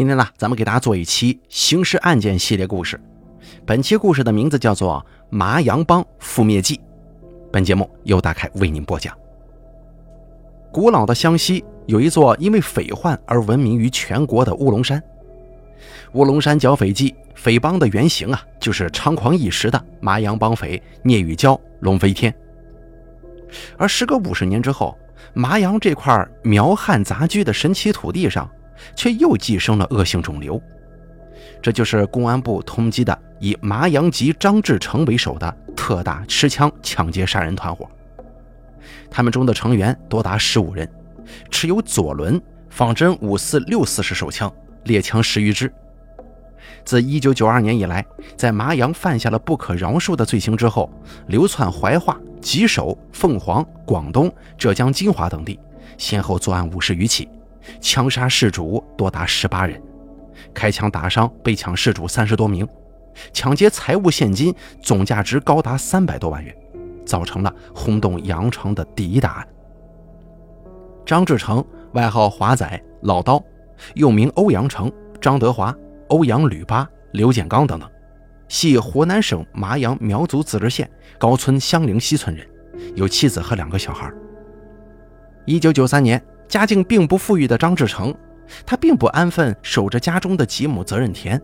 今天呢，咱们给大家做一期刑事案件系列故事。本期故事的名字叫做《麻阳帮覆灭记》。本节目由大凯为您播讲。古老的湘西有一座因为匪患而闻名于全国的乌龙山。乌龙山剿匪记，匪帮的原型啊，就是猖狂一时的麻阳帮匪聂玉娇、龙飞天。而时隔五十年之后，麻阳这块苗汉杂居的神奇土地上。却又寄生了恶性肿瘤，这就是公安部通缉的以麻阳籍张志成为首的特大持枪抢劫杀人团伙。他们中的成员多达十五人，持有左轮、仿真五四六四式手枪、猎枪十余支。自1992年以来，在麻阳犯下了不可饶恕的罪行之后，流窜怀化、吉首、凤凰、广东、浙江金华等地，先后作案五十余起。枪杀事主多达十八人，开枪打伤被抢事主三十多名，抢劫财物现金总价值高达三百多万元，造成了轰动羊城的第一大案。张志成，外号华仔、老刀，又名欧阳成、张德华、欧阳吕八、刘建刚等等，系湖南省麻阳苗族自治县高村乡陵西村人，有妻子和两个小孩。一九九三年。家境并不富裕的张志成，他并不安分守着家中的几亩责任田，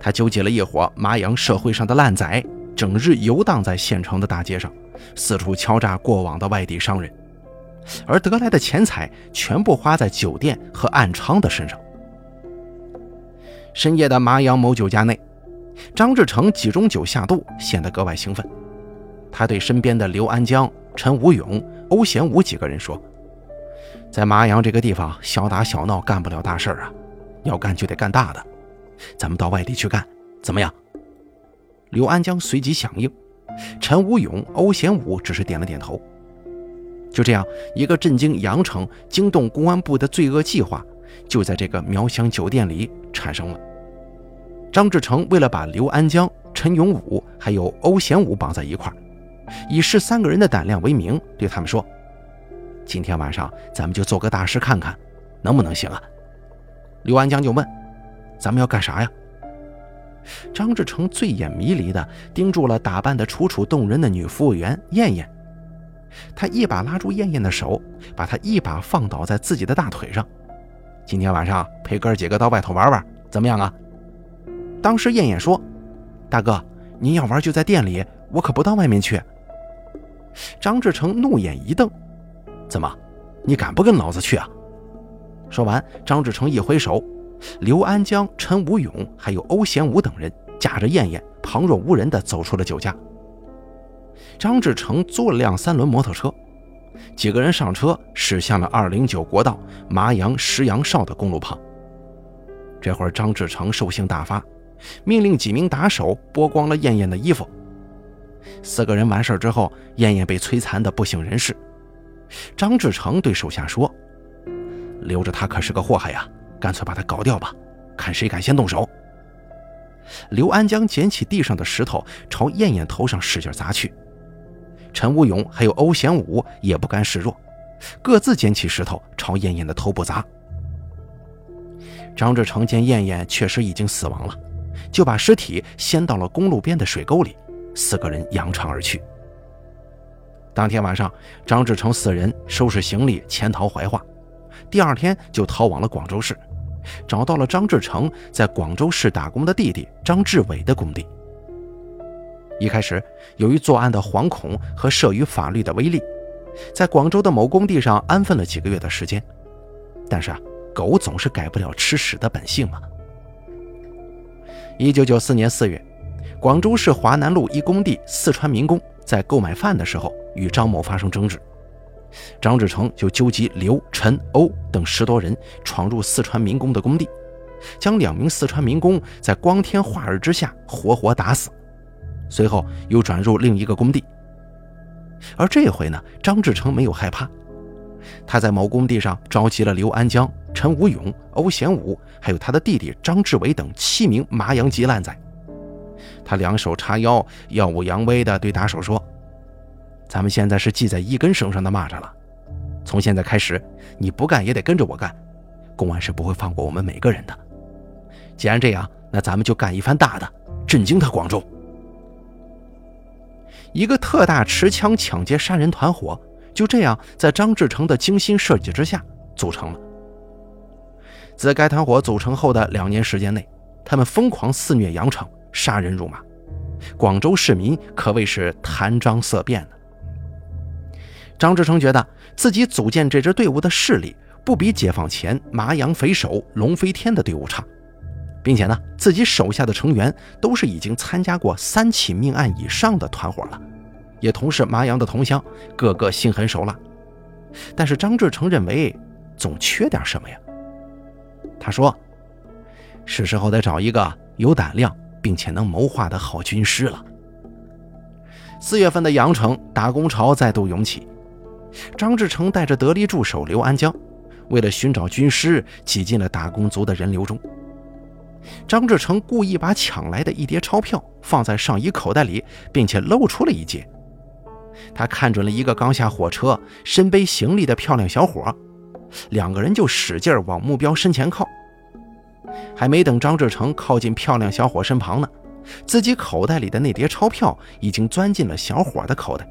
他纠集了一伙麻阳社会上的烂仔，整日游荡在县城的大街上，四处敲诈过往的外地商人，而得来的钱财全部花在酒店和暗娼的身上。深夜的麻阳某酒家内，张志成几盅酒下肚，显得格外兴奋。他对身边的刘安江、陈武勇、欧贤武几个人说。在麻阳这个地方，小打小闹干不了大事儿啊，要干就得干大的。咱们到外地去干，怎么样？刘安江随即响应，陈武勇、欧贤武只是点了点头。就这样，一个震惊阳城、惊动公安部的罪恶计划，就在这个苗乡酒店里产生了。张志成为了把刘安江、陈永武还有欧贤武绑在一块儿，以试三个人的胆量为名，对他们说。今天晚上咱们就做个大师看看，能不能行啊？刘安江就问：“咱们要干啥呀？”张志成醉眼迷离地盯住了打扮的楚楚动人的女服务员燕燕，他一把拉住燕燕的手，把她一把放倒在自己的大腿上。今天晚上陪哥几个到外头玩玩，怎么样啊？当时燕燕说：“大哥，您要玩就在店里，我可不到外面去。”张志成怒眼一瞪。怎么，你敢不跟老子去啊？说完，张志成一挥手，刘安江、陈武勇还有欧贤武等人驾着燕燕，旁若无人地走出了酒家。张志成租了辆三轮摩托车，几个人上车，驶向了二零九国道麻阳石阳哨的公路旁。这会儿，张志成兽性大发，命令几名打手剥光了燕燕的衣服。四个人完事之后，燕燕被摧残的不省人事。张志成对手下说：“留着他可是个祸害呀，干脆把他搞掉吧，看谁敢先动手。”刘安江捡起地上的石头，朝燕燕头上使劲砸去。陈武勇还有欧贤武也不甘示弱，各自捡起石头朝燕燕的头部砸。张志成见燕燕确实已经死亡了，就把尸体掀到了公路边的水沟里，四个人扬长而去。当天晚上，张志成四人收拾行李潜逃怀化，第二天就逃往了广州市，找到了张志成在广州市打工的弟弟张志伟的工地。一开始，由于作案的惶恐和慑于法律的威力，在广州的某工地上安分了几个月的时间。但是啊，狗总是改不了吃屎的本性嘛。一九九四年四月，广州市华南路一工地四川民工在购买饭的时候。与张某发生争执，张志成就纠集刘、陈、欧等十多人闯入四川民工的工地，将两名四川民工在光天化日之下活活打死。随后又转入另一个工地，而这回呢，张志成没有害怕，他在某工地上召集了刘安江、陈武勇、欧贤武，还有他的弟弟张志伟等七名麻阳籍烂仔。他两手叉腰，耀武扬威地对打手说。咱们现在是系在一根绳上的蚂蚱了，从现在开始，你不干也得跟着我干，公安是不会放过我们每个人的。既然这样，那咱们就干一番大的，震惊他广州。一个特大持枪抢劫杀人团伙就这样在张志成的精心设计之下组成了。自该团伙组成后的两年时间内，他们疯狂肆虐羊城，杀人如麻，广州市民可谓是谈章色变的。张志成觉得自己组建这支队伍的势力不比解放前麻阳匪首龙飞天的队伍差，并且呢，自己手下的成员都是已经参加过三起命案以上的团伙了。也同是麻阳的同乡，个个心狠手辣。但是张志成认为总缺点什么呀？他说：“是时候得找一个有胆量并且能谋划的好军师了。”四月份的阳城打工潮再度涌起，张志成带着得力助手刘安江，为了寻找军师，挤进了打工族的人流中。张志成故意把抢来的一叠钞票放在上衣口袋里，并且露出了一截。他看准了一个刚下火车、身背行李的漂亮小伙，两个人就使劲往目标身前靠。还没等张志成靠近漂亮小伙身旁呢，自己口袋里的那叠钞票已经钻进了小伙的口袋。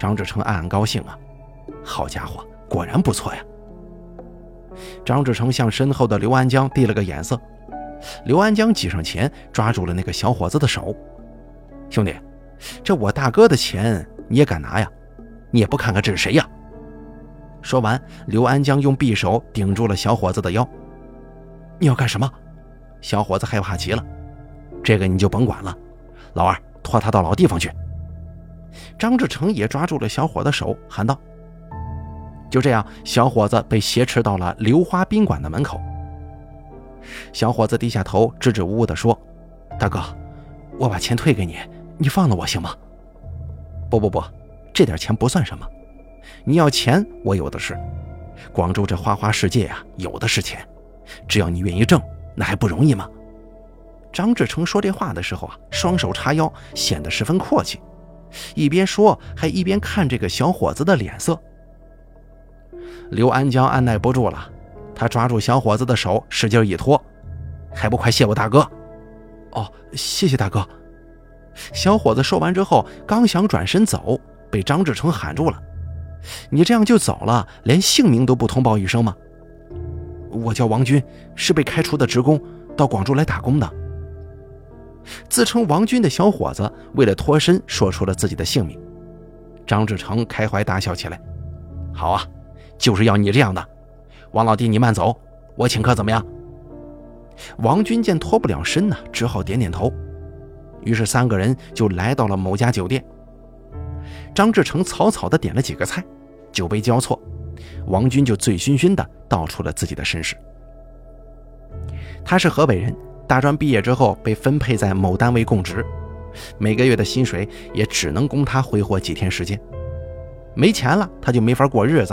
张志成暗暗高兴啊，好家伙，果然不错呀！张志成向身后的刘安江递了个眼色，刘安江挤上前抓住了那个小伙子的手，兄弟。这我大哥的钱你也敢拿呀？你也不看看这是谁呀？说完，刘安江用匕首顶住了小伙子的腰。你要干什么？小伙子害怕极了。这个你就甭管了，老二拖他到老地方去。张志成也抓住了小伙的手，喊道：“就这样，小伙子被挟持到了流花宾馆的门口。”小伙子低下头，支支吾吾地说：“大哥，我把钱退给你。”你放了我行吗？不不不，这点钱不算什么。你要钱，我有的是。广州这花花世界啊，有的是钱，只要你愿意挣，那还不容易吗？张志成说这话的时候啊，双手叉腰，显得十分阔气，一边说还一边看这个小伙子的脸色。刘安江按耐不住了，他抓住小伙子的手，使劲一拖，还不快谢我大哥？哦，谢谢大哥。小伙子说完之后，刚想转身走，被张志成喊住了：“你这样就走了，连姓名都不通报一声吗？”“我叫王军，是被开除的职工，到广州来打工的。”自称王军的小伙子为了脱身，说出了自己的姓名。张志成开怀大笑起来：“好啊，就是要你这样的，王老弟，你慢走，我请客怎么样？”王军见脱不了身呢，只好点点头。于是三个人就来到了某家酒店。张志成草草地点了几个菜，酒杯交错，王军就醉醺醺地道出了自己的身世。他是河北人，大专毕业之后被分配在某单位供职，每个月的薪水也只能供他挥霍几天时间。没钱了，他就没法过日子，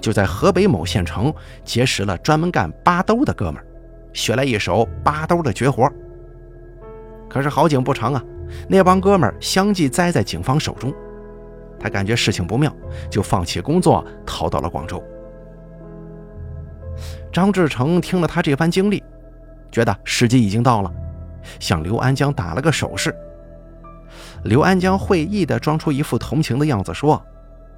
就在河北某县城结识了专门干扒兜的哥们儿，学来一手扒兜的绝活。可是好景不长啊，那帮哥们儿相继栽在警方手中，他感觉事情不妙，就放弃工作逃到了广州。张志成听了他这番经历，觉得时机已经到了，向刘安江打了个手势。刘安江会意地装出一副同情的样子说：“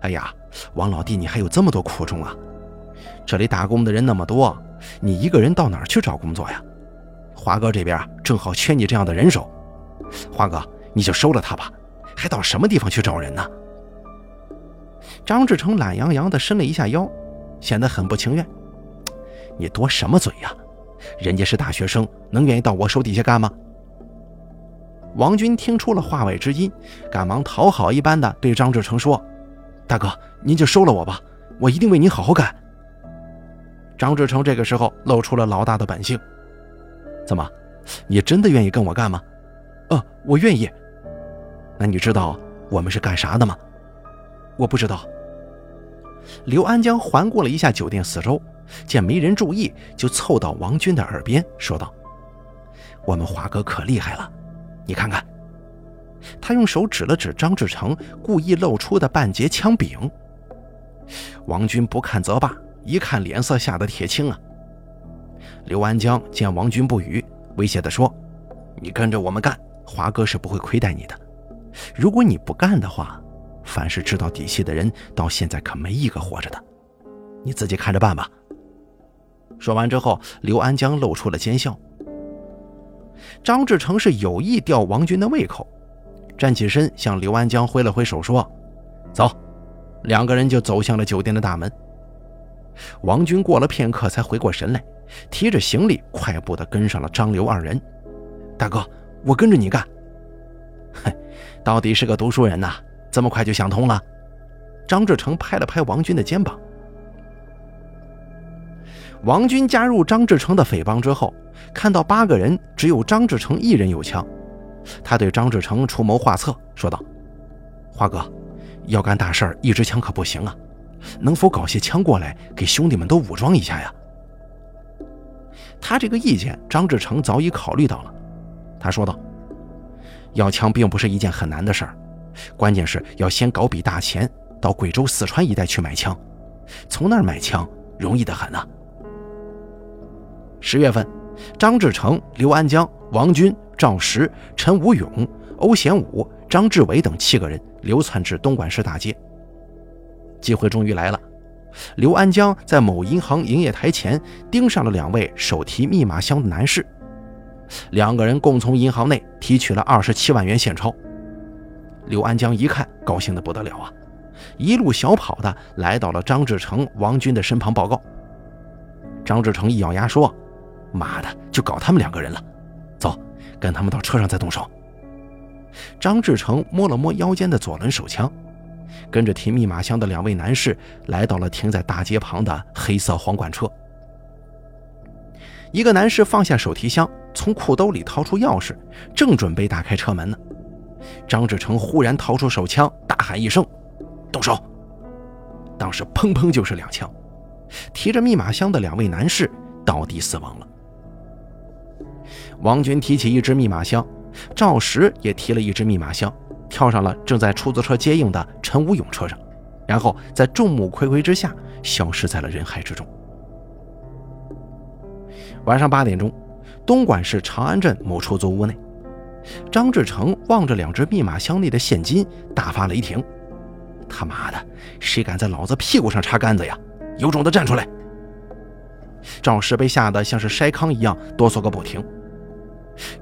哎呀，王老弟，你还有这么多苦衷啊！这里打工的人那么多，你一个人到哪儿去找工作呀？”华哥这边正好缺你这样的人手，华哥你就收了他吧，还到什么地方去找人呢？张志成懒洋洋地伸了一下腰，显得很不情愿。你多什么嘴呀？人家是大学生，能愿意到我手底下干吗？王军听出了话外之音，赶忙讨好一般的对张志成说：“大哥，您就收了我吧，我一定为您好好干。”张志成这个时候露出了老大的本性。怎么，你真的愿意跟我干吗？呃，我愿意。那你知道我们是干啥的吗？我不知道。刘安江环顾了一下酒店四周，见没人注意，就凑到王军的耳边说道：“我们华哥可厉害了，你看看。”他用手指了指张志成故意露出的半截枪柄。王军不看则罢，一看脸色吓得铁青啊。刘安江见王军不语，威胁地说：“你跟着我们干，华哥是不会亏待你的。如果你不干的话，凡是知道底细的人，到现在可没一个活着的。你自己看着办吧。”说完之后，刘安江露出了奸笑。张志成是有意吊王军的胃口，站起身向刘安江挥了挥手，说：“走。”两个人就走向了酒店的大门。王军过了片刻才回过神来，提着行李快步地跟上了张刘二人。大哥，我跟着你干。嘿，到底是个读书人呐，这么快就想通了。张志成拍了拍王军的肩膀。王军加入张志成的匪帮之后，看到八个人只有张志成一人有枪，他对张志成出谋划策，说道：“华哥，要干大事，一支枪可不行啊，能否搞些枪过来，给兄弟们都武装一下呀？”他这个意见，张志成早已考虑到了。他说道：“要枪并不是一件很难的事儿，关键是要先搞笔大钱，到贵州、四川一带去买枪，从那儿买枪容易得很啊。”十月份，张志成、刘安江、王军、赵石、陈武勇、欧贤武、张志伟等七个人流窜至东莞市大街。机会终于来了，刘安江在某银行营业台前盯上了两位手提密码箱的男士，两个人共从银行内提取了二十七万元现钞。刘安江一看，高兴得不得了啊，一路小跑的来到了张志成、王军的身旁报告。张志成一咬牙说。妈的，就搞他们两个人了，走，跟他们到车上再动手。张志成摸了摸腰间的左轮手枪，跟着提密码箱的两位男士来到了停在大街旁的黑色皇冠车。一个男士放下手提箱，从裤兜里掏出钥匙，正准备打开车门呢。张志成忽然掏出手枪，大喊一声：“动手！”当时砰砰就是两枪，提着密码箱的两位男士倒地死亡了。王军提起一只密码箱，赵石也提了一只密码箱，跳上了正在出租车接应的陈武勇车上，然后在众目睽睽之下消失在了人海之中。晚上八点钟，东莞市长安镇某出租屋内，张志成望着两只密码箱内的现金，大发雷霆：“他妈的，谁敢在老子屁股上插杆子呀？有种的站出来！”赵石被吓得像是筛糠一样哆嗦个不停。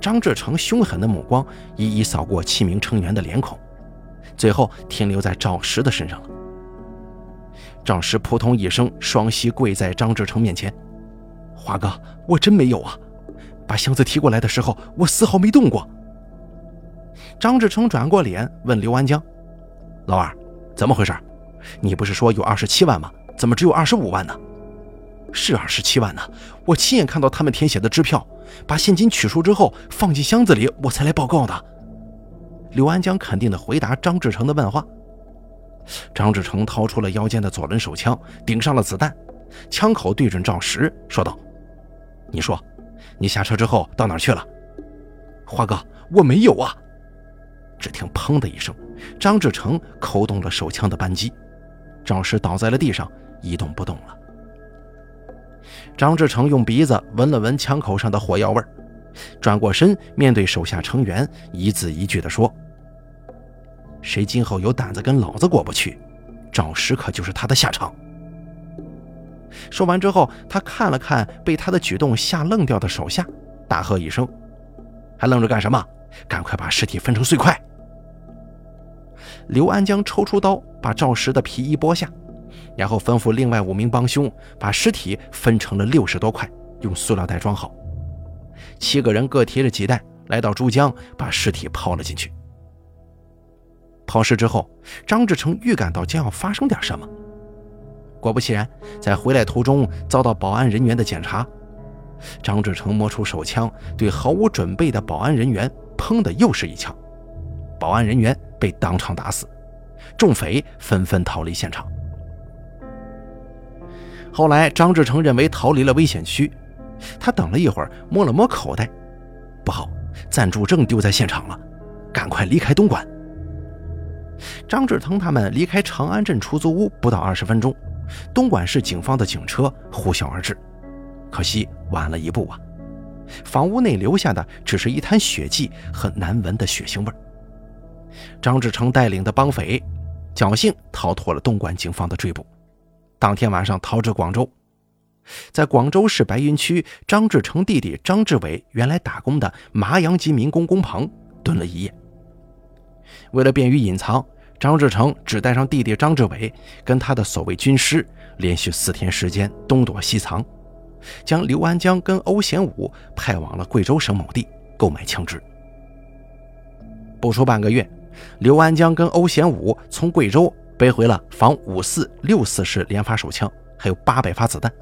张志成凶狠的目光一一扫过七名成员的脸孔，最后停留在赵石的身上了。赵石扑通一声，双膝跪在张志成面前：“华哥，我真没有啊！把箱子提过来的时候，我丝毫没动过。”张志成转过脸问刘安江：“老二，怎么回事？你不是说有二十七万吗？怎么只有二十五万呢？”是二十七万呢，我亲眼看到他们填写的支票，把现金取出之后放进箱子里，我才来报告的。刘安江肯定地回答张志成的问话。张志成掏出了腰间的左轮手枪，顶上了子弹，枪口对准赵石，说道：“你说，你下车之后到哪儿去了？”华哥，我没有啊。只听“砰”的一声，张志成扣动了手枪的扳机，赵石倒在了地上，一动不动了。张志成用鼻子闻了闻枪口上的火药味转过身面对手下成员，一字一句地说：“谁今后有胆子跟老子过不去，赵石可就是他的下场。”说完之后，他看了看被他的举动吓愣掉的手下，大喝一声：“还愣着干什么？赶快把尸体分成碎块！”刘安江抽出刀，把赵石的皮衣剥下。然后吩咐另外五名帮凶把尸体分成了六十多块，用塑料袋装好。七个人各提着几袋，来到珠江，把尸体抛了进去。抛尸之后，张志成预感到将要发生点什么。果不其然，在回来途中遭到保安人员的检查。张志成摸出手枪，对毫无准备的保安人员砰的又是一枪，保安人员被当场打死，众匪纷纷逃离现场。后来，张志成认为逃离了危险区，他等了一会儿，摸了摸口袋，不好，暂住证丢在现场了，赶快离开东莞。张志成他们离开长安镇出租屋不到二十分钟，东莞市警方的警车呼啸而至，可惜晚了一步啊！房屋内留下的只是一滩血迹和难闻的血腥味。张志成带领的帮匪侥幸逃脱了东莞警方的追捕，当天晚上逃至广州，在广州市白云区张志成弟弟张志伟原来打工的麻阳籍民工工棚蹲了一夜。为了便于隐藏，张志成只带上弟弟张志伟跟他的所谓军师，连续四天时间东躲西藏，将刘安江跟欧贤武派往了贵州省某地购买枪支。不出半个月。刘安江跟欧贤武从贵州背回了仿五四六四式连发手枪，还有八百发子弹。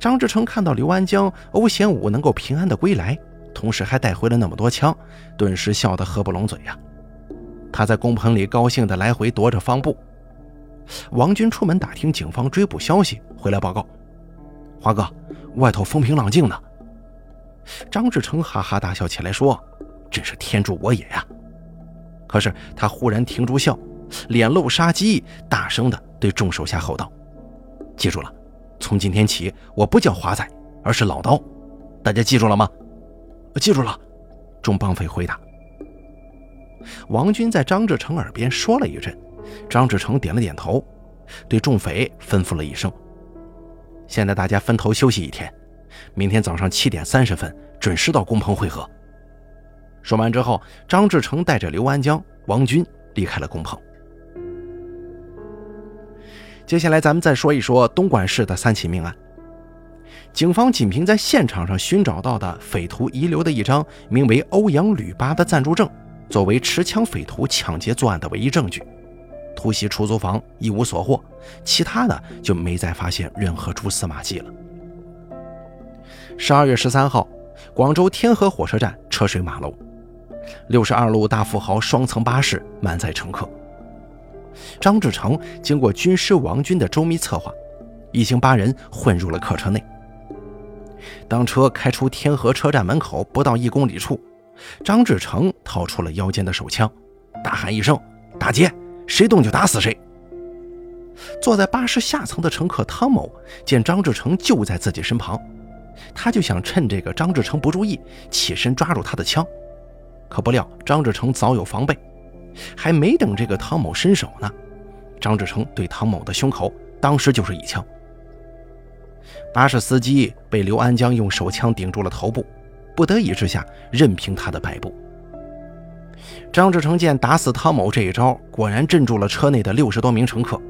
张志成看到刘安江、欧贤武能够平安的归来，同时还带回了那么多枪，顿时笑得合不拢嘴呀。他在工棚里高兴地来回踱着方步。王军出门打听警方追捕消息，回来报告：“华哥，外头风平浪静呢。”张志成哈哈大笑起来说：“真是天助我也呀！”可是他忽然停住笑，脸露杀机，大声地对众手下吼道：“记住了，从今天起，我不叫华仔，而是老刀，大家记住了吗？”“记住了。”众绑匪回答。王军在张志成耳边说了一阵，张志成点了点头，对众匪吩咐了一声：“现在大家分头休息一天，明天早上七点三十分准时到工棚会合。”说完之后，张志成带着刘安江、王军离开了工棚。接下来，咱们再说一说东莞市的三起命案。警方仅凭在现场上寻找到的匪徒遗留的一张名为欧阳吕八的暂住证，作为持枪匪徒抢劫作案的唯一证据，突袭出租房一无所获，其他的就没再发现任何蛛丝马迹了。十二月十三号，广州天河火车站车水马龙。六十二路大富豪双层巴士满载乘客。张志成经过军师王军的周密策划，一行八人混入了客车内。当车开出天河车站门口不到一公里处，张志成掏出了腰间的手枪，大喊一声：“打劫！谁动就打死谁！”坐在巴士下层的乘客汤某见张志成就在自己身旁，他就想趁这个张志成不注意，起身抓住他的枪。可不料，张志成早有防备，还没等这个汤某伸手呢，张志成对汤某的胸口当时就是一枪。巴士司机被刘安江用手枪顶住了头部，不得已之下，任凭他的摆布。张志成见打死汤某这一招果然镇住了车内的六十多名乘客，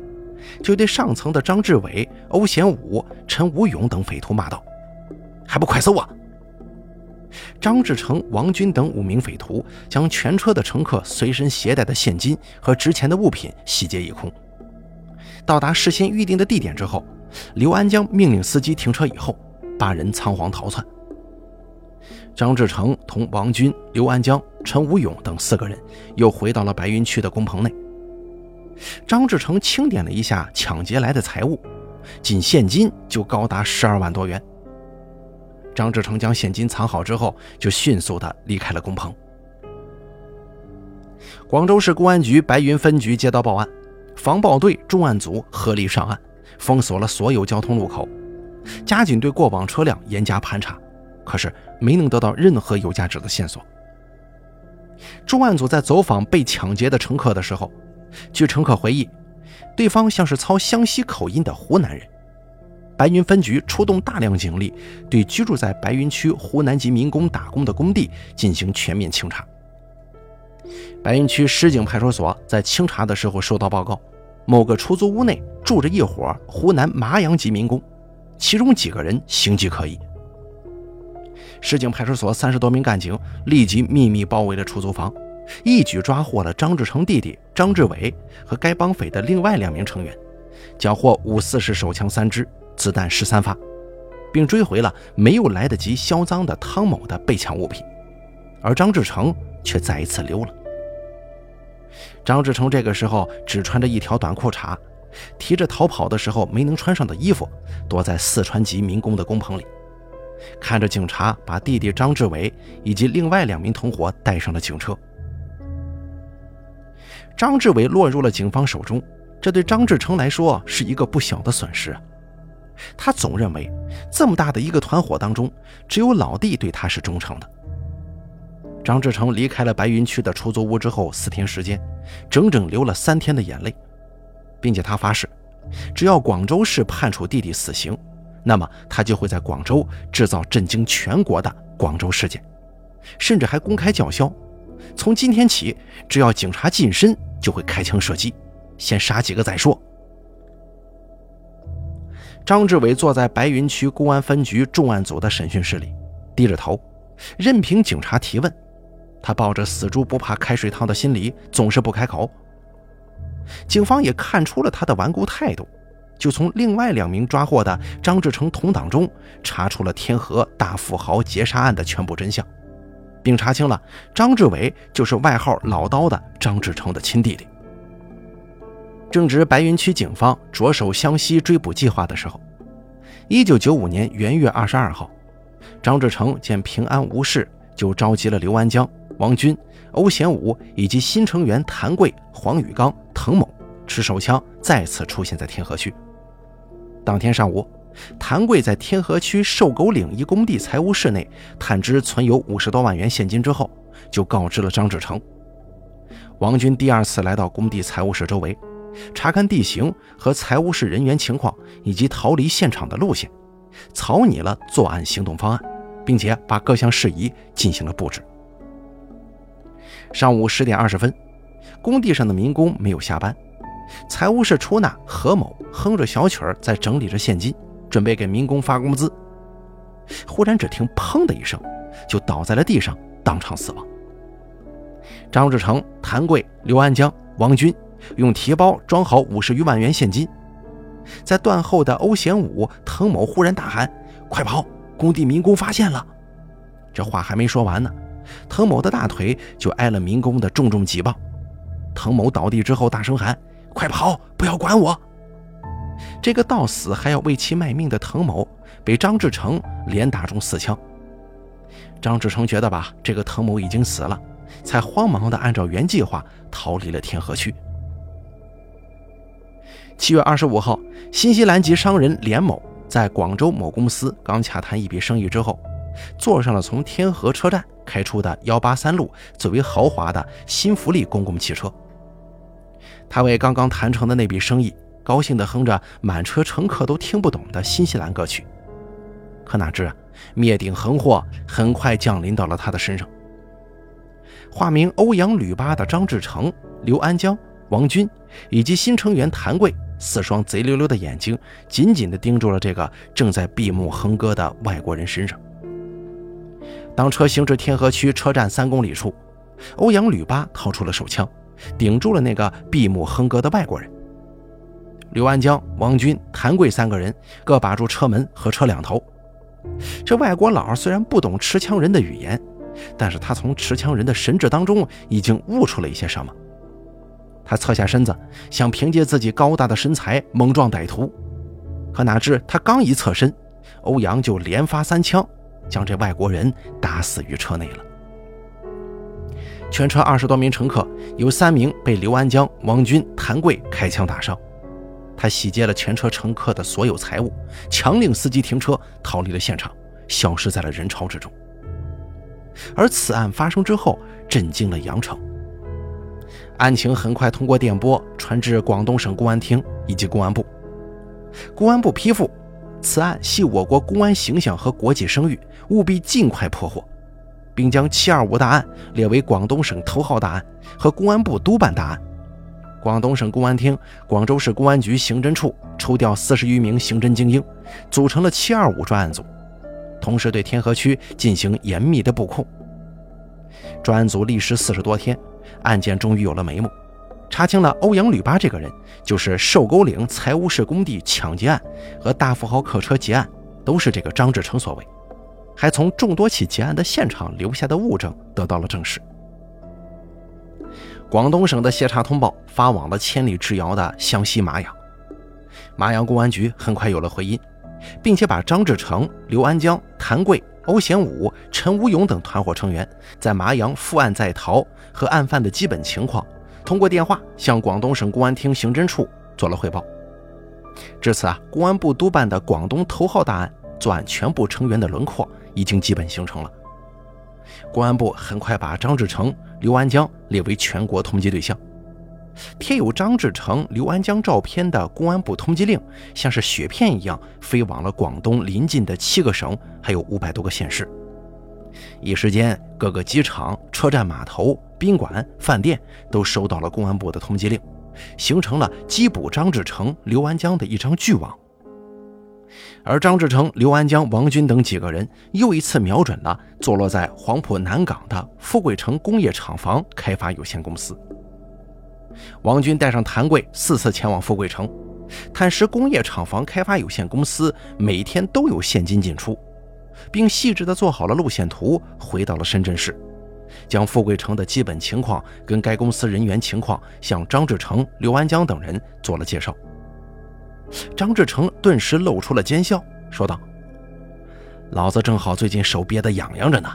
就对上层的张志伟、欧贤武、陈武勇等匪徒骂道：“还不快搜啊！”张志成、王军等五名匪徒将全车的乘客随身携带的现金和值钱的物品洗劫一空。到达事先预定的地点之后，刘安江命令司机停车以后，八人仓皇逃窜。张志成同王军、刘安江、陈武勇等四个人又回到了白云区的工棚内。张志成清点了一下抢劫来的财物，仅现金就高达十二万多元。张志成将现金藏好之后，就迅速的离开了工棚。广州市公安局白云分局接到报案，防暴队重案组合力上岸，封锁了所有交通路口，加紧对过往车辆严加盘查，可是没能得到任何有价值的线索。重案组在走访被抢劫的乘客的时候，据乘客回忆，对方像是操湘西口音的湖南人。白云分局出动大量警力，对居住在白云区湖南籍民工打工的工地进行全面清查。白云区石井派出所在清查的时候收到报告，某个出租屋内住着一伙湖南麻阳籍民工，其中几个人形迹可疑。石井派出所三十多名干警立即秘密包围了出租房，一举抓获了张志成弟弟张志伟和该帮匪的另外两名成员，缴获五四式手枪三支。子弹十三发，并追回了没有来得及销赃的汤某的被抢物品，而张志成却再一次溜了。张志成这个时候只穿着一条短裤衩，提着逃跑的时候没能穿上的衣服，躲在四川籍民工的工棚里，看着警察把弟弟张志伟以及另外两名同伙带上了警车。张志伟落入了警方手中，这对张志成来说是一个不小的损失。他总认为这么大的一个团伙当中，只有老弟对他是忠诚的。张志成离开了白云区的出租屋之后，四天时间，整整流了三天的眼泪，并且他发誓，只要广州市判处弟弟死刑，那么他就会在广州制造震惊全国的广州事件，甚至还公开叫嚣，从今天起，只要警察近身，就会开枪射击，先杀几个再说。张志伟坐在白云区公安分局重案组的审讯室里，低着头，任凭警察提问。他抱着死猪不怕开水烫的心理，总是不开口。警方也看出了他的顽固态度，就从另外两名抓获的张志成同党中查出了天河大富豪劫杀案的全部真相，并查清了张志伟就是外号“老刀”的张志成的亲弟弟。正值白云区警方着手湘西追捕计划的时候，一九九五年元月二十二号，张志成见平安无事，就召集了刘安江。王军、欧贤武以及新成员谭贵、黄宇刚、滕某持手枪再次出现在天河区。当天上午，谭贵在天河区瘦狗岭一工地财务室内探知存有五十多万元现金之后，就告知了张志成。王军第二次来到工地财务室周围，查看地形和财务室人员情况以及逃离现场的路线，草拟了作案行动方案，并且把各项事宜进行了布置。上午十点二十分，工地上的民工没有下班，财务室出纳何某哼着小曲儿在整理着现金，准备给民工发工资。忽然，只听“砰”的一声，就倒在了地上，当场死亡。张志成、谭贵、刘安江、王军用提包装好五十余万元现金，在断后的欧贤武、滕某忽然大喊：“快跑！工地民工发现了！”这话还没说完呢。滕某的大腿就挨了民工的重重几棒，滕某倒地之后大声喊：“快跑，不要管我！”这个到死还要为其卖命的滕某被张志成连打中四枪。张志成觉得吧，这个滕某已经死了，才慌忙的按照原计划逃离了天河区。七月二十五号，新西兰籍商人连某在广州某公司刚洽谈一笔生意之后。坐上了从天河车站开出的幺八三路最为豪华的新福利公共汽车。他为刚刚谈成的那笔生意高兴地哼着满车乘客都听不懂的新西兰歌曲。可哪知啊，灭顶横祸很快降临到了他的身上。化名欧阳吕八的张志成、刘安江、王军以及新成员谭贵四双贼溜溜的眼睛紧紧地盯住了这个正在闭目哼歌的外国人身上。当车行至天河区车站三公里处，欧阳吕八掏出了手枪，顶住了那个闭目哼歌的外国人。刘安江、王军、谭贵三个人各把住车门和车两头。这外国佬虽然不懂持枪人的语言，但是他从持枪人的神智当中已经悟出了一些什么。他侧下身子，想凭借自己高大的身材猛撞歹徒，可哪知他刚一侧身，欧阳就连发三枪。将这外国人打死于车内了。全车二十多名乘客，有三名被刘安江、王军、谭贵开枪打伤。他洗劫了全车乘客的所有财物，强令司机停车，逃离了现场，消失在了人潮之中。而此案发生之后，震惊了羊城。案情很快通过电波传至广东省公安厅以及公安部。公安部批复。此案系我国公安形象和国际声誉，务必尽快破获，并将“七二五”大案列为广东省头号大案和公安部督办大案。广东省公安厅、广州市公安局刑侦处抽调四十余名刑侦精英，组成了“七二五”专案组，同时对天河区进行严密的布控。专案组历时四十多天，案件终于有了眉目。查清了欧阳吕八这个人，就是瘦沟岭财务室工地抢劫案和大富豪客车劫案，都是这个张志成所为，还从众多起劫案的现场留下的物证得到了证实。广东省的协查通报发往了千里之遥的湘西麻阳，麻阳公安局很快有了回音，并且把张志成、刘安江、谭贵、欧贤武、陈武勇等团伙成员在麻阳负案在逃和案犯的基本情况。通过电话向广东省公安厅刑侦处做了汇报。至此啊，公安部督办的广东头号大案作案全部成员的轮廓已经基本形成了。公安部很快把张志成、刘安江列为全国通缉对象。贴有张志成、刘安江照片的公安部通缉令，像是雪片一样飞往了广东邻近的七个省，还有五百多个县市。一时间，各个机场、车站、码头、宾馆、饭店都收到了公安部的通缉令，形成了缉捕张志成、刘安江的一张巨网。而张志成、刘安江、王军等几个人又一次瞄准了坐落在黄埔南港的富贵城工业厂房开发有限公司。王军带上谭贵四次前往富贵城，探实工业厂房开发有限公司每天都有现金进出，并细致地做好了路线图，回到了深圳市，将富贵城的基本情况跟该公司人员情况向张志成、刘安江等人做了介绍。张志成顿时露出了奸笑，说道：“老子正好最近手憋得痒痒着呢，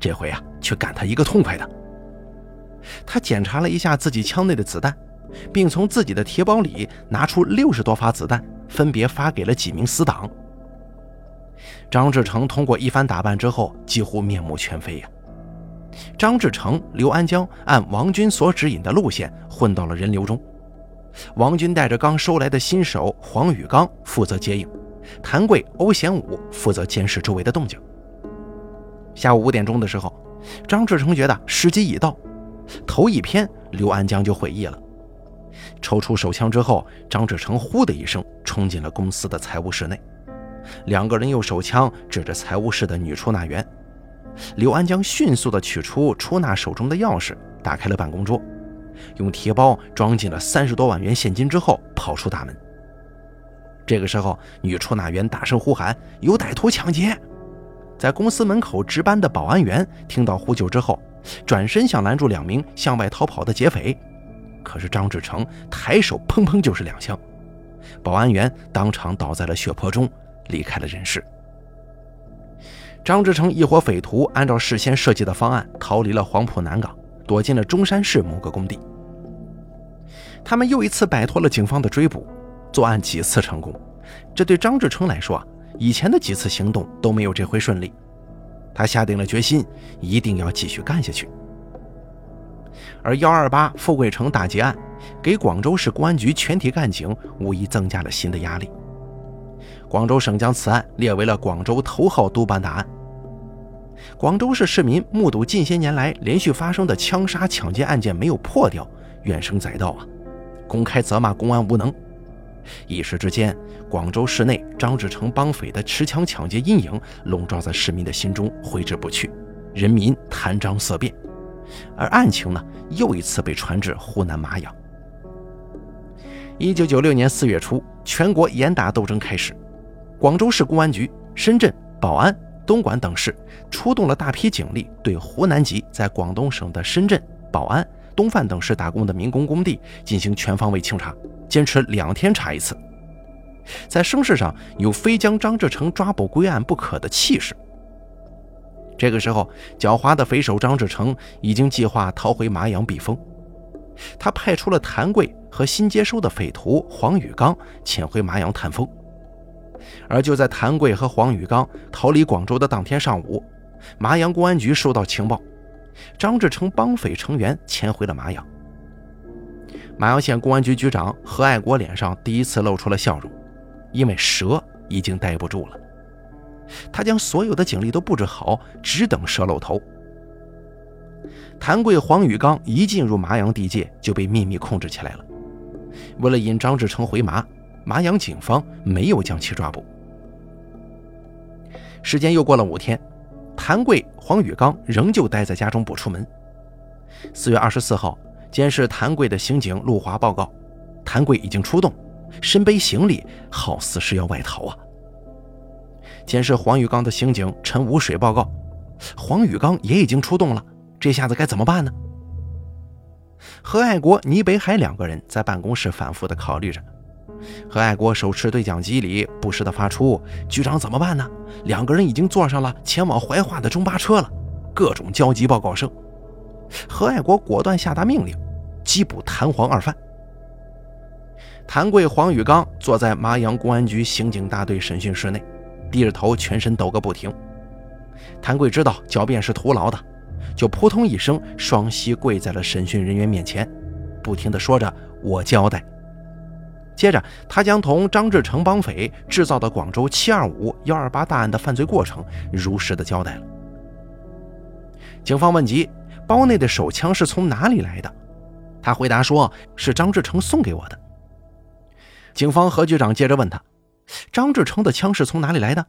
这回啊，去干他一个痛快的。”他检查了一下自己枪内的子弹，并从自己的提包里拿出六十多发子弹，分别发给了几名死党。张志成通过一番打扮之后，几乎面目全非呀。张志成、刘安江按王军所指引的路线混到了人流中。王军带着刚收来的新手黄宇刚负责接应，谭贵、欧贤武负责监视周围的动静。下午五点钟的时候，张志成觉得时机已到。头一偏，刘安江就会意了。抽出手枪之后，张志成呼的一声冲进了公司的财务室内。两个人用手枪指着财务室的女出纳员。刘安江迅速地取出出纳手中的钥匙，打开了办公桌，用提包装进了三十多万元现金之后，跑出大门。这个时候，女出纳员大声呼喊：“有歹徒抢劫！”在公司门口值班的保安员听到呼救之后。转身想拦住两名向外逃跑的劫匪，可是张志成抬手砰砰就是两枪，保安员当场倒在了血泊中，离开了人世。张志成一伙匪徒按照事先设计的方案逃离了黄埔南港，躲进了中山市某个工地。他们又一次摆脱了警方的追捕，作案几次成功。这对张志成来说啊，以前的几次行动都没有这回顺利。他下定了决心，一定要继续干下去。而幺二八富贵城打劫案，给广州市公安局全体干警无疑增加了新的压力。广州省将此案列为了广州头号督办大案。广州市市民目睹近些年来连续发生的枪杀抢劫案件没有破掉，怨声载道啊，公开责骂公安无能。一时之间，广州市内张志成帮匪的持枪抢劫阴影笼罩在市民的心中，挥之不去，人民谈章色变。而案情呢，又一次被传至湖南麻阳。一九九六年四月初，全国严打斗争开始，广州市公安局、深圳、宝安、东莞等市出动了大批警力，对湖南籍在广东省的深圳、宝安。东范等市打工的民工工地进行全方位清查，坚持两天查一次。在声势上有非将张志成抓捕归案不可的气势。这个时候，狡猾的匪首张志成已经计划逃回麻阳避风。他派出了谭贵和新接收的匪徒黄宇刚潜回麻阳探风。而就在谭贵和黄宇刚逃离广州的当天上午，麻阳公安局收到情报。张志成帮匪成员潜回了麻阳。麻阳县公安局局长何爱国脸上第一次露出了笑容，因为蛇已经待不住了。他将所有的警力都布置好，只等蛇露头。谭贵、黄宇刚一进入麻阳地界就被秘密控制起来了。为了引张志成回麻，麻阳警方没有将其抓捕。时间又过了五天。谭贵、黄宇刚仍旧待在家中不出门。四月二十四号，监视谭贵的刑警陆华报告，谭贵已经出动，身背行李，好似是要外逃啊。监视黄宇刚的刑警陈无水报告，黄宇刚也已经出动了，这下子该怎么办呢？何爱国、倪北海两个人在办公室反复的考虑着。何爱国手持对讲机里不时的发出：“局长怎么办呢？两个人已经坐上了前往怀化的中巴车了。”各种焦急报告声。何爱国果断下达命令，缉捕谭黄二犯。谭贵、黄宇刚坐在麻阳公安局刑警大队审讯室内，低着头，全身抖个不停。谭贵知道狡辩是徒劳的，就扑通一声，双膝跪在了审讯人员面前，不停地说着：“我交代。”接着，他将同张志成绑匪制造的广州七二五幺二八大案的犯罪过程如实的交代了。警方问及包内的手枪是从哪里来的，他回答说是张志成送给我的。警方何局长接着问他，张志成的枪是从哪里来的？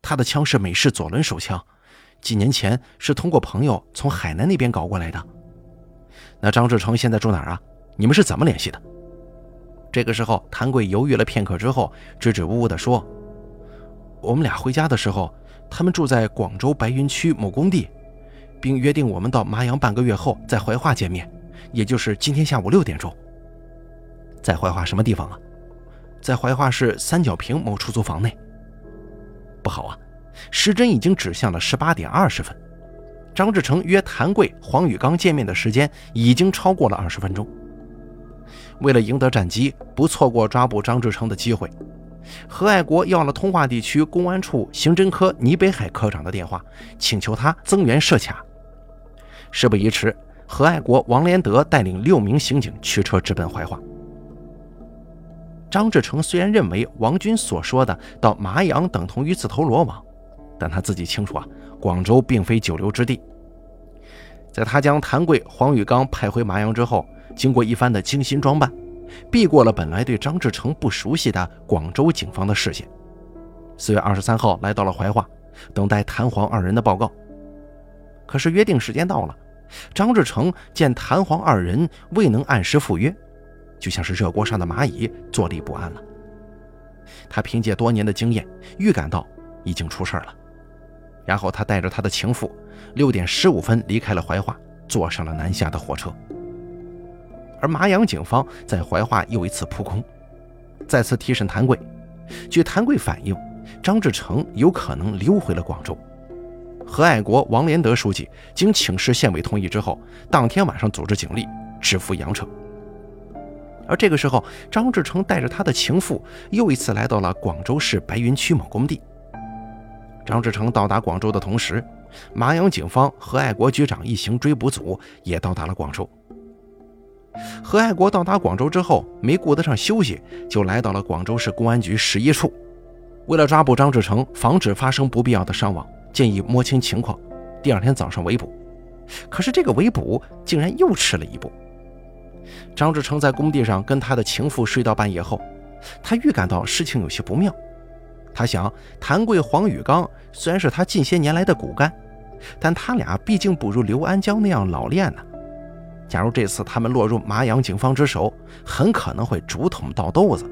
他的枪是美式左轮手枪，几年前是通过朋友从海南那边搞过来的。那张志成现在住哪儿啊？你们是怎么联系的？这个时候，谭贵犹豫了片刻之后，支支吾吾地说：“我们俩回家的时候，他们住在广州白云区某工地，并约定我们到麻阳半个月后在怀化见面，也就是今天下午六点钟。在怀化什么地方啊？在怀化市三角坪某出租房内。不好啊，时针已经指向了十八点二十分，张志成约谭贵、黄宇刚见面的时间已经超过了二十分钟。”为了赢得战机，不错过抓捕张志成的机会，何爱国要了通化地区公安处刑侦科倪北海科长的电话，请求他增援设卡。事不宜迟，何爱国、王连德带领六名刑警驱车直奔怀化。张志成虽然认为王军所说的到麻阳等同于自投罗网，但他自己清楚啊，广州并非久留之地。在他将谭贵、黄宇刚派回麻阳之后。经过一番的精心装扮，避过了本来对张志成不熟悉的广州警方的视线。四月二十三号来到了怀化，等待谭黄二人的报告。可是约定时间到了，张志成见谭黄二人未能按时赴约，就像是热锅上的蚂蚁，坐立不安了。他凭借多年的经验，预感到已经出事了。然后他带着他的情妇，六点十五分离开了怀化，坐上了南下的火车。而麻阳警方在怀化又一次扑空，再次提审谭贵。据谭贵反映，张志成有可能溜回了广州。何爱国、王连德书记经请示县委同意之后，当天晚上组织警力直赴阳城。而这个时候，张志成带着他的情妇又一次来到了广州市白云区某工地。张志成到达广州的同时，麻阳警方何爱国局长一行追捕组也到达了广州。何爱国到达广州之后，没顾得上休息，就来到了广州市公安局十一处。为了抓捕张志成，防止发生不必要的伤亡，建议摸清情况，第二天早上围捕。可是这个围捕竟然又迟了一步。张志成在工地上跟他的情妇睡到半夜后，他预感到事情有些不妙。他想，谭贵、黄宇刚虽然是他近些年来的骨干，但他俩毕竟不如刘安江那样老练呢。假如这次他们落入麻阳警方之手，很可能会竹筒倒豆子。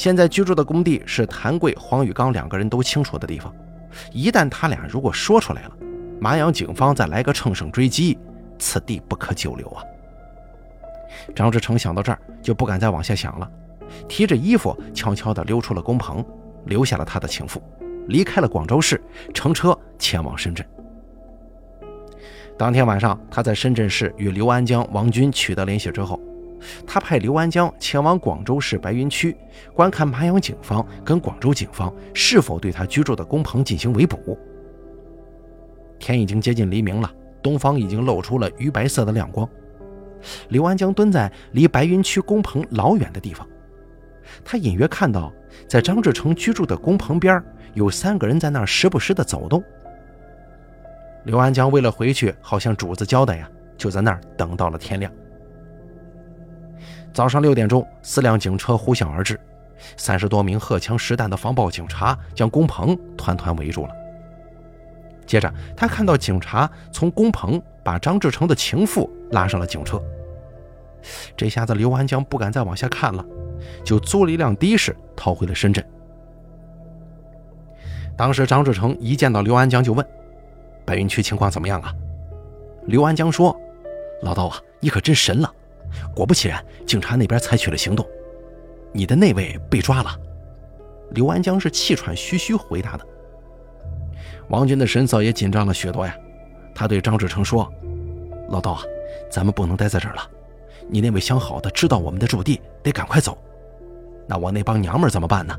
现在居住的工地是谭贵、黄宇刚两个人都清楚的地方，一旦他俩如果说出来了，麻阳警方再来个乘胜追击，此地不可久留啊！张志成想到这儿就不敢再往下想了，提着衣服悄悄地溜出了工棚，留下了他的情妇，离开了广州市，乘车前往深圳。当天晚上，他在深圳市与刘安江、王军取得联系之后，他派刘安江前往广州市白云区观看麻阳警方跟广州警方是否对他居住的工棚进行围捕。天已经接近黎明了，东方已经露出了鱼白色的亮光。刘安江蹲在离白云区工棚老远的地方，他隐约看到，在张志成居住的工棚边有三个人在那儿时不时的走动。刘安江为了回去，好向主子交代呀，就在那儿等到了天亮。早上六点钟，四辆警车呼啸而至，三十多名荷枪实弹的防暴警察将工棚团团围住了。接着，他看到警察从工棚把张志成的情妇拉上了警车。这下子，刘安江不敢再往下看了，就租了一辆的士逃回了深圳。当时，张志成一见到刘安江就问。白云区情况怎么样啊？刘安江说：“老道啊，你可真神了！果不其然，警察那边采取了行动，你的那位被抓了。”刘安江是气喘吁吁回答的。王军的神色也紧张了许多呀。他对张志成说：“老道啊，咱们不能待在这儿了，你那位相好的知道我们的驻地，得赶快走。那我那帮娘们怎么办呢？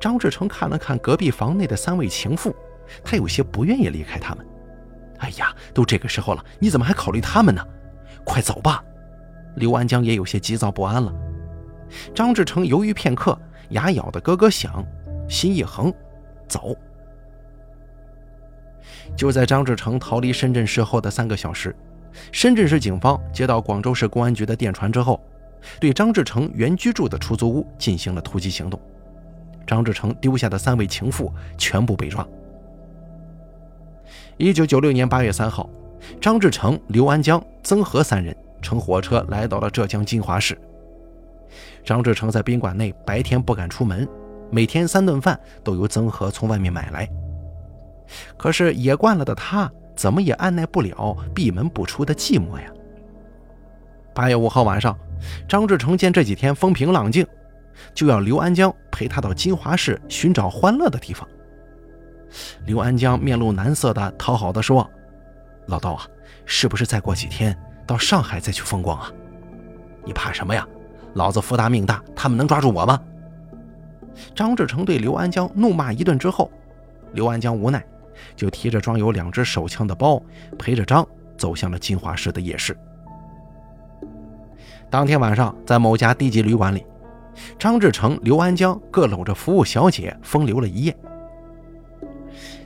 张志成看了看隔壁房内的三位情妇，他有些不愿意离开他们。哎呀，都这个时候了，你怎么还考虑他们呢？快走吧！刘安江也有些急躁不安了。张志成犹豫片刻，牙咬得咯咯响，心一横，走。就在张志成逃离深圳市后的三个小时，深圳市警方接到广州市公安局的电传之后，对张志成原居住的出租屋进行了突击行动。张志成丢下的三位情妇全部被抓。一九九六年八月三号，张志成、刘安江、曾和三人乘火车来到了浙江金华市。张志成在宾馆内白天不敢出门，每天三顿饭都由曾和从外面买来。可是野惯了的他，怎么也按耐不了闭门不出的寂寞呀。八月五号晚上，张志成见这几天风平浪静，就要刘安江陪他到金华市寻找欢乐的地方。刘安江面露难色的讨好的说：“老道啊，是不是再过几天到上海再去风光啊？你怕什么呀？老子福大命大，他们能抓住我吗？”张志成对刘安江怒骂一顿之后，刘安江无奈，就提着装有两支手枪的包，陪着张走向了金华市的夜市。当天晚上，在某家低级旅馆里，张志成、刘安江各搂着服务小姐风流了一夜。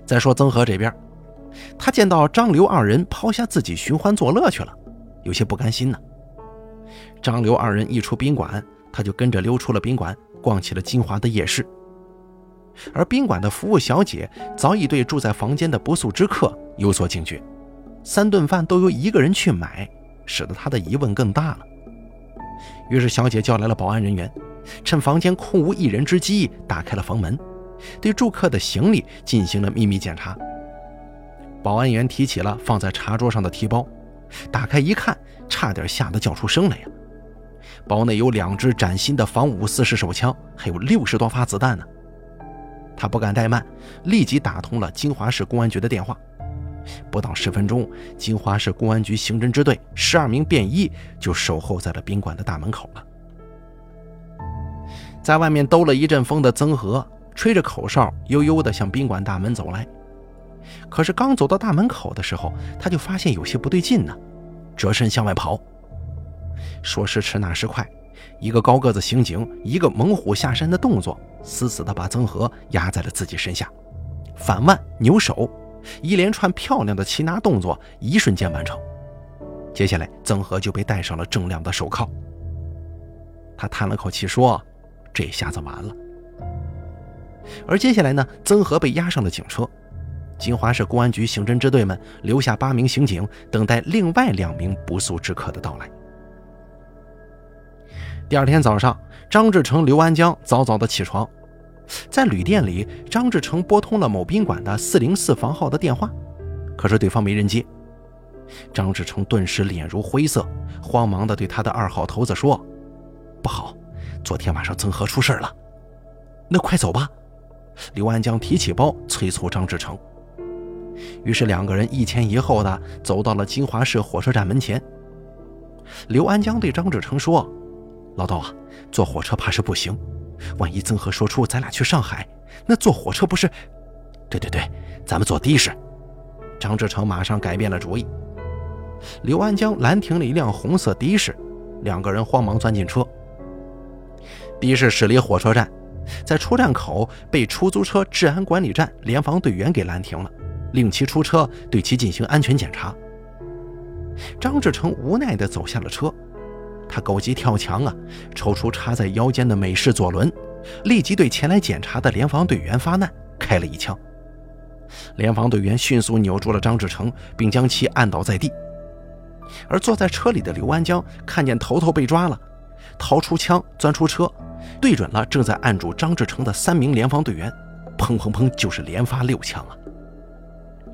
再说曾和这边，他见到张刘二人抛下自己寻欢作乐去了，有些不甘心呢。张刘二人一出宾馆，他就跟着溜出了宾馆，逛起了金华的夜市。而宾馆的服务小姐早已对住在房间的不速之客有所警觉，三顿饭都由一个人去买，使得他的疑问更大了。于是小姐叫来了保安人员，趁房间空无一人之机，打开了房门。对住客的行李进行了秘密检查。保安员提起了放在茶桌上的提包，打开一看，差点吓得叫出声来呀！包内有两支崭新的仿五四式手枪，还有六十多发子弹呢。他不敢怠慢，立即打通了金华市公安局的电话。不到十分钟，金华市公安局刑侦支队十二名便衣就守候在了宾馆的大门口了。在外面兜了一阵风的曾和。吹着口哨，悠悠地向宾馆大门走来。可是刚走到大门口的时候，他就发现有些不对劲呢，折身向外跑。说时迟，那时快，一个高个子刑警，一个猛虎下山的动作，死死地把曾和压在了自己身下。反腕、扭手，一连串漂亮的擒拿动作，一瞬间完成。接下来，曾和就被戴上了锃亮的手铐。他叹了口气说：“这下子完了。”而接下来呢，曾和被押上了警车。金华市公安局刑侦支队们留下八名刑警，等待另外两名不速之客的到来。第二天早上，张志成、刘安江早早的起床，在旅店里，张志成拨通了某宾馆的四零四房号的电话，可是对方没人接。张志成顿时脸如灰色，慌忙的对他的二号头子说：“不好，昨天晚上曾和出事了，那快走吧。”刘安江提起包，催促张志成。于是两个人一前一后的走到了金华市火车站门前。刘安江对张志成说：“老道啊，坐火车怕是不行，万一曾和说出咱俩去上海，那坐火车不是……对对对，咱们坐的士。”张志成马上改变了主意。刘安江拦停了一辆红色的士，两个人慌忙钻进车。的士驶离火车站。在出站口被出租车治安管理站联防队员给拦停了，令其出车，对其进行安全检查。张志成无奈地走下了车，他狗急跳墙啊，抽出插在腰间的美式左轮，立即对前来检查的联防队员发难，开了一枪。联防队员迅速扭住了张志成，并将其按倒在地。而坐在车里的刘安江看见头头被抓了，掏出枪钻出车。对准了正在按住张志成的三名联防队员，砰砰砰，就是连发六枪啊！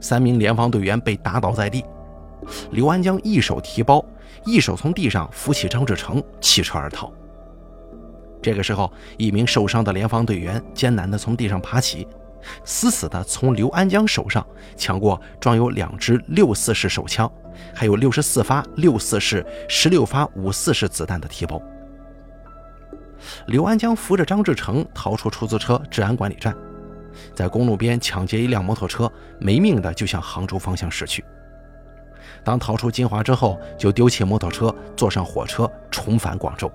三名联防队员被打倒在地，刘安江一手提包，一手从地上扶起张志成，弃车而逃。这个时候，一名受伤的联防队员艰难地从地上爬起，死死地从刘安江手上抢过装有两支六四式手枪，还有六十四发六四式、十六发五四式子弹的提包。刘安江扶着张志成逃出出租车治安管理站，在公路边抢劫一辆摩托车，没命的就向杭州方向驶去。当逃出金华之后，就丢弃摩托车，坐上火车重返广州。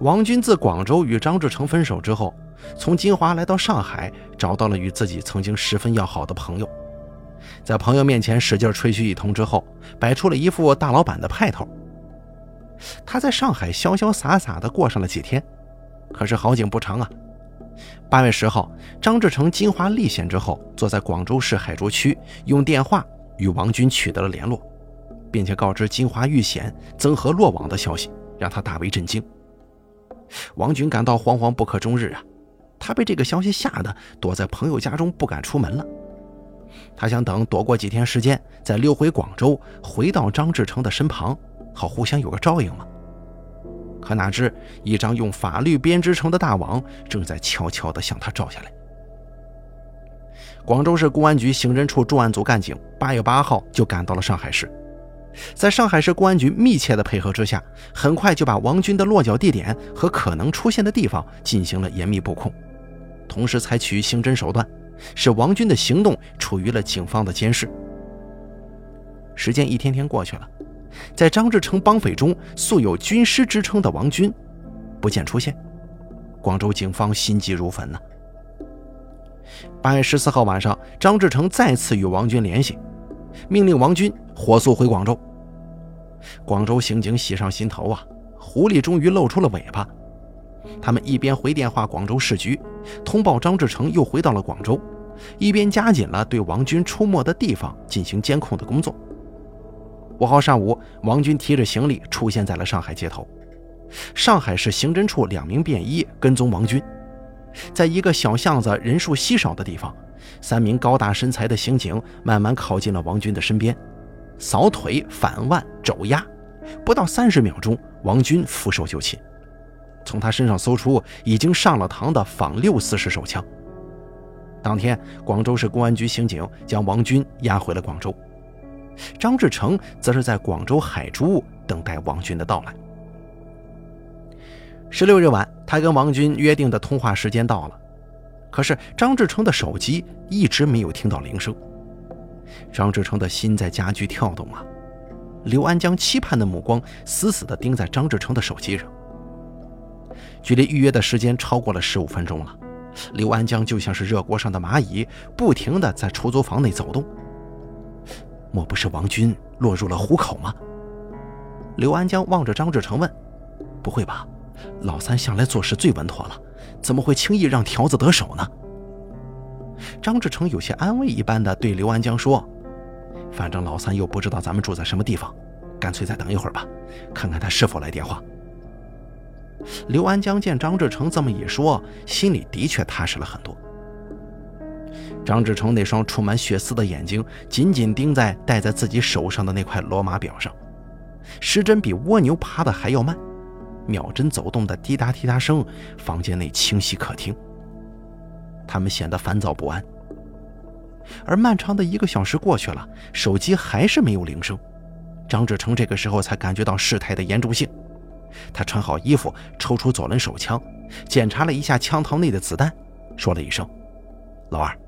王军自广州与张志成分手之后，从金华来到上海，找到了与自己曾经十分要好的朋友，在朋友面前使劲吹嘘一通之后，摆出了一副大老板的派头。他在上海潇潇洒洒地过上了几天，可是好景不长啊。八月十号，张志成金华历险之后，坐在广州市海珠区，用电话与王军取得了联络，并且告知金华遇险、曾和落网的消息，让他大为震惊。王军感到惶惶不可终日啊！他被这个消息吓得躲在朋友家中不敢出门了。他想等躲过几天时间，再溜回广州，回到张志成的身旁，好互相有个照应嘛。可哪知一张用法律编织成的大网正在悄悄地向他照下来。广州市公安局刑侦处重案组干警八月八号就赶到了上海市。在上海市公安局密切的配合之下，很快就把王军的落脚地点和可能出现的地方进行了严密布控，同时采取刑侦手段，使王军的行动处于了警方的监视。时间一天天过去了，在张志成帮匪中素有军师之称的王军不见出现，广州警方心急如焚呐。八月十四号晚上，张志成再次与王军联系。命令王军火速回广州。广州刑警喜上心头啊，狐狸终于露出了尾巴。他们一边回电话广州市局，通报张志成又回到了广州，一边加紧了对王军出没的地方进行监控的工作。五号上午，王军提着行李出现在了上海街头。上海市刑侦处两名便衣跟踪王军，在一个小巷子人数稀少的地方。三名高大身材的刑警慢慢靠近了王军的身边，扫腿、反腕、肘压，不到三十秒钟，王军俯首就擒。从他身上搜出已经上了膛的仿六四式手枪。当天，广州市公安局刑警将王军押回了广州，张志成则是在广州海珠等待王军的到来。十六日晚，他跟王军约定的通话时间到了。可是张志成的手机一直没有听到铃声，张志成的心在加剧跳动啊！刘安江期盼的目光死死地盯在张志成的手机上。距离预约的时间超过了十五分钟了，刘安江就像是热锅上的蚂蚁，不停地在出租房内走动。莫不是王军落入了虎口吗？刘安江望着张志成问：“不会吧？老三向来做事最稳妥了。”怎么会轻易让条子得手呢？张志成有些安慰一般的对刘安江说：“反正老三又不知道咱们住在什么地方，干脆再等一会儿吧，看看他是否来电话。”刘安江见张志成这么一说，心里的确踏实了很多。张志成那双充满血丝的眼睛紧紧盯在戴在自己手上的那块罗马表上，时针比蜗牛爬的还要慢。秒针走动的滴答滴答声，房间内清晰可听。他们显得烦躁不安。而漫长的一个小时过去了，手机还是没有铃声。张志成这个时候才感觉到事态的严重性。他穿好衣服，抽出左轮手枪，检查了一下枪膛内的子弹，说了一声：“老二，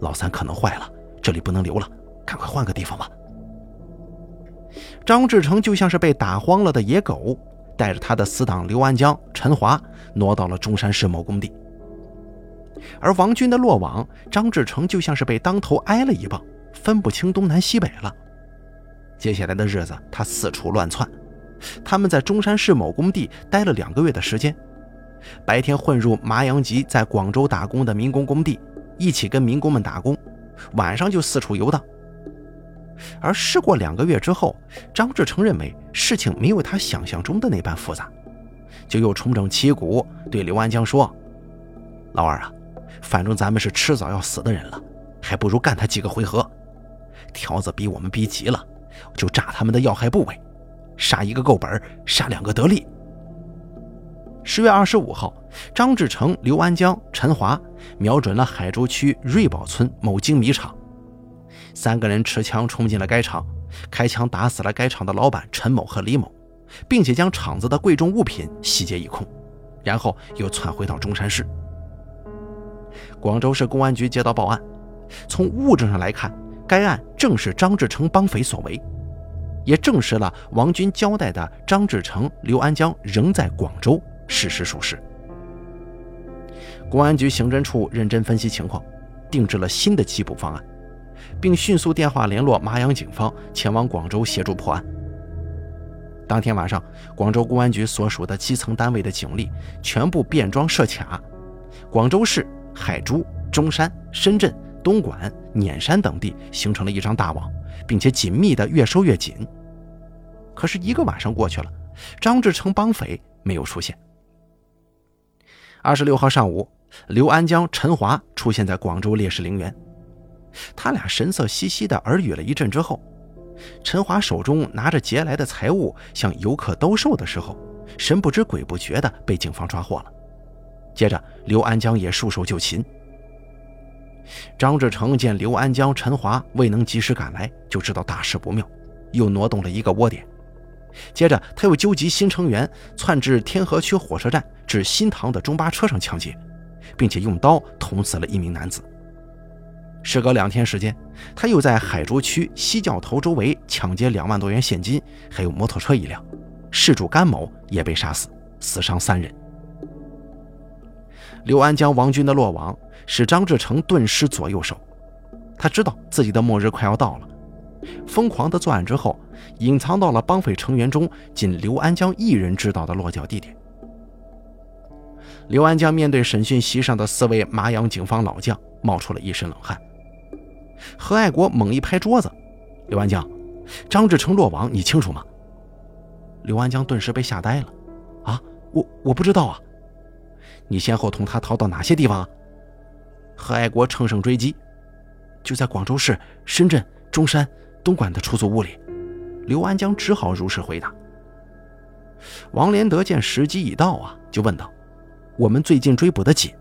老三可能坏了，这里不能留了，赶快换个地方吧。”张志成就像是被打慌了的野狗。带着他的死党刘安江、陈华挪到了中山市某工地，而王军的落网，张志成就像是被当头挨了一棒，分不清东南西北了。接下来的日子，他四处乱窜。他们在中山市某工地待了两个月的时间，白天混入麻阳籍在广州打工的民工工地，一起跟民工们打工，晚上就四处游荡。而试过两个月之后，张志成认为事情没有他想象中的那般复杂，就又重整旗鼓，对刘安江说：“老二啊，反正咱们是迟早要死的人了，还不如干他几个回合。条子逼我们逼急了，就炸他们的要害部位，杀一个够本，杀两个得利。”十月二十五号，张志成、刘安江、陈华瞄准了海珠区瑞宝村某精米厂，三个人持枪冲进了该厂，开枪打死了该厂的老板陈某和李某，并且将厂子的贵重物品洗劫一空，然后又窜回到中山市。广州市公安局接到报案，从物证上来看，该案正是张志成帮匪所为，也证实了王军交代的张志成、刘安江仍在广州。事实属实。公安局刑侦处认真分析情况，定制了新的缉捕方案，并迅速电话联络麻阳警方，前往广州协助破案。当天晚上，广州公安局所属的基层单位的警力全部变装设卡，广州市、海珠、中山、深圳、东莞、碾山等地形成了一张大网，并且紧密的越收越紧。可是，一个晚上过去了，张志成帮匪没有出现。二十六号上午，刘安江、陈华出现在广州烈士陵园。他俩神色兮兮地耳语了一阵之后，陈华手中拿着劫来的财物向游客兜售的时候，神不知鬼不觉地被警方抓获了。接着，刘安江也束手就擒。张志成见刘安江、陈华未能及时赶来，就知道大事不妙，又挪动了一个窝点。接着，他又纠集新成员，窜至天河区火车站至新塘的中巴车上抢劫，并且用刀捅死了一名男子。时隔两天时间，他又在海珠区西教头周围抢劫两万多元现金，还有摩托车一辆。事主甘某也被杀死，死伤三人。刘安江、王军的落网，使张志成顿失左右手。他知道自己的末日快要到了。疯狂的作案之后，隐藏到了帮匪成员中仅刘安江一人知道的落脚地点。刘安江面对审讯席上的四位麻阳警方老将，冒出了一身冷汗。何爱国猛一拍桌子：“刘安江，张志成落网，你清楚吗？”刘安江顿时被吓呆了：“啊，我我不知道啊！你先后同他逃到哪些地方？”何爱国乘胜追击：“就在广州市、深圳、中山。”东莞的出租屋里，刘安江只好如实回答。王连德见时机已到啊，就问道：“我们最近追捕的紧，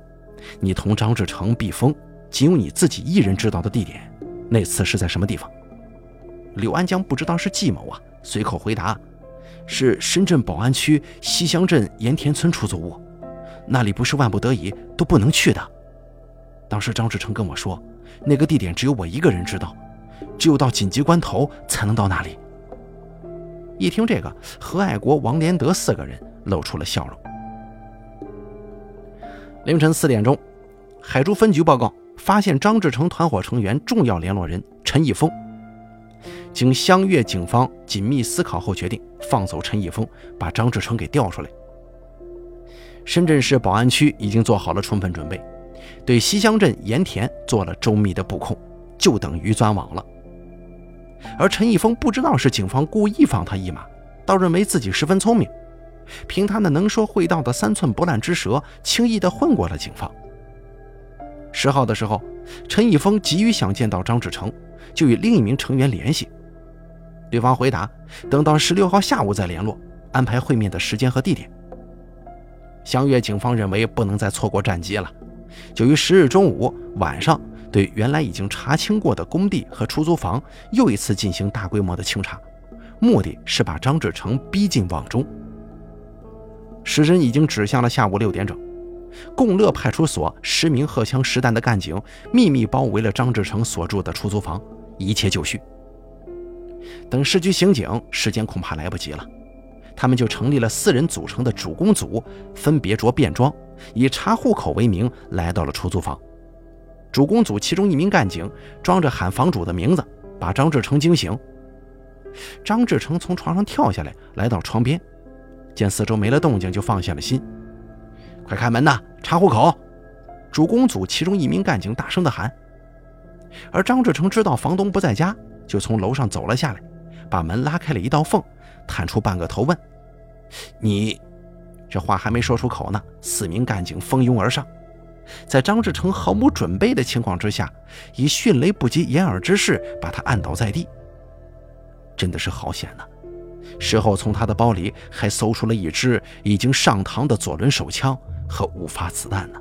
你同张志成避风，仅有你自己一人知道的地点，那次是在什么地方？”刘安江不知道是计谋啊，随口回答：“是深圳宝安区西乡镇盐田村出租屋，那里不是万不得已都不能去的。当时张志成跟我说，那个地点只有我一个人知道。”只有到紧急关头才能到那里。一听这个，何爱国、王连德四个人露出了笑容。凌晨四点钟，海珠分局报告发现张志成团伙成员重要联络人陈义峰。经湘粤警方紧密思考后，决定放走陈义峰，把张志成给调出来。深圳市宝安区已经做好了充分准备，对西乡镇盐田做了周密的布控。就等于钻网了。而陈义峰不知道是警方故意放他一马，倒认为自己十分聪明，凭他那能说会道的三寸不烂之舌，轻易地混过了警方。十号的时候，陈义峰急于想见到张志成，就与另一名成员联系，对方回答等到十六号下午再联络，安排会面的时间和地点。湘粤警方认为不能再错过战机了，就于十日中午晚上。对原来已经查清过的工地和出租房又一次进行大规模的清查，目的是把张志成逼进网中。时针已经指向了下午六点整，共乐派出所十名荷枪实弹的干警秘密包围了张志成所住的出租房，一切就绪。等市局刑警，时间恐怕来不及了，他们就成立了四人组成的主攻组，分别着便装，以查户口为名来到了出租房。主攻组其中一名干警装着喊房主的名字，把张志成惊醒。张志成从床上跳下来，来到窗边，见四周没了动静，就放下了心。快开门呐，查户口！主攻组其中一名干警大声地喊。而张志成知道房东不在家，就从楼上走了下来，把门拉开了一道缝，探出半个头问：“你……”这话还没说出口呢，四名干警蜂拥而上。在张志成毫无准备的情况之下，以迅雷不及掩耳之势把他按倒在地。真的是好险呐！事后从他的包里还搜出了一支已经上膛的左轮手枪和五发子弹呢。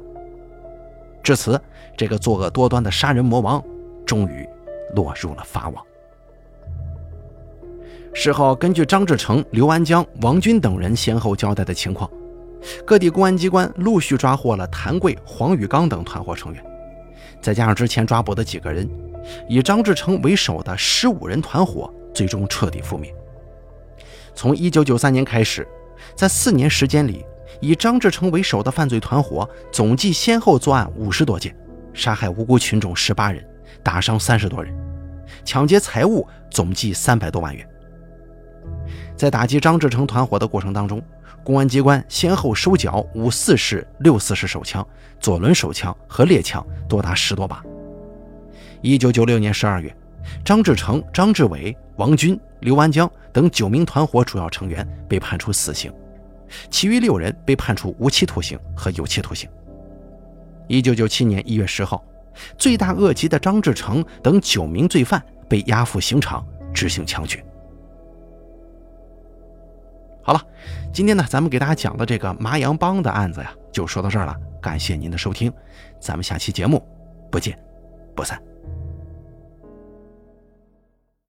至此，这个作恶多端的杀人魔王终于落入了法网。事后，根据张志成、刘安江、王军等人先后交代的情况，各地公安机关陆续抓获了谭贵、黄宇刚等团伙成员，再加上之前抓捕的几个人，以张志成为首的十五人团伙最终彻底覆灭。从1993年开始，在四年时间里，以张志成为首的犯罪团伙总计先后作案五十多件，杀害无辜群众十八人，打伤三十多人，抢劫财物总计三百多万元。在打击张志成团伙的过程当中，公安机关先后收缴五四式、六四式手枪、左轮手枪和猎枪多达十多把。1996年12月，张志成、张志伟、王军。刘安江等九名团伙主要成员被判处死刑，其余六人被判处无期徒刑和有期徒刑。一九九七年一月十号，罪大恶极的张志成等九名罪犯被押赴刑场执行枪决。好了，今天呢，咱们给大家讲的这个麻阳帮的案子呀，就说到这儿了。感谢您的收听，咱们下期节目不见不散。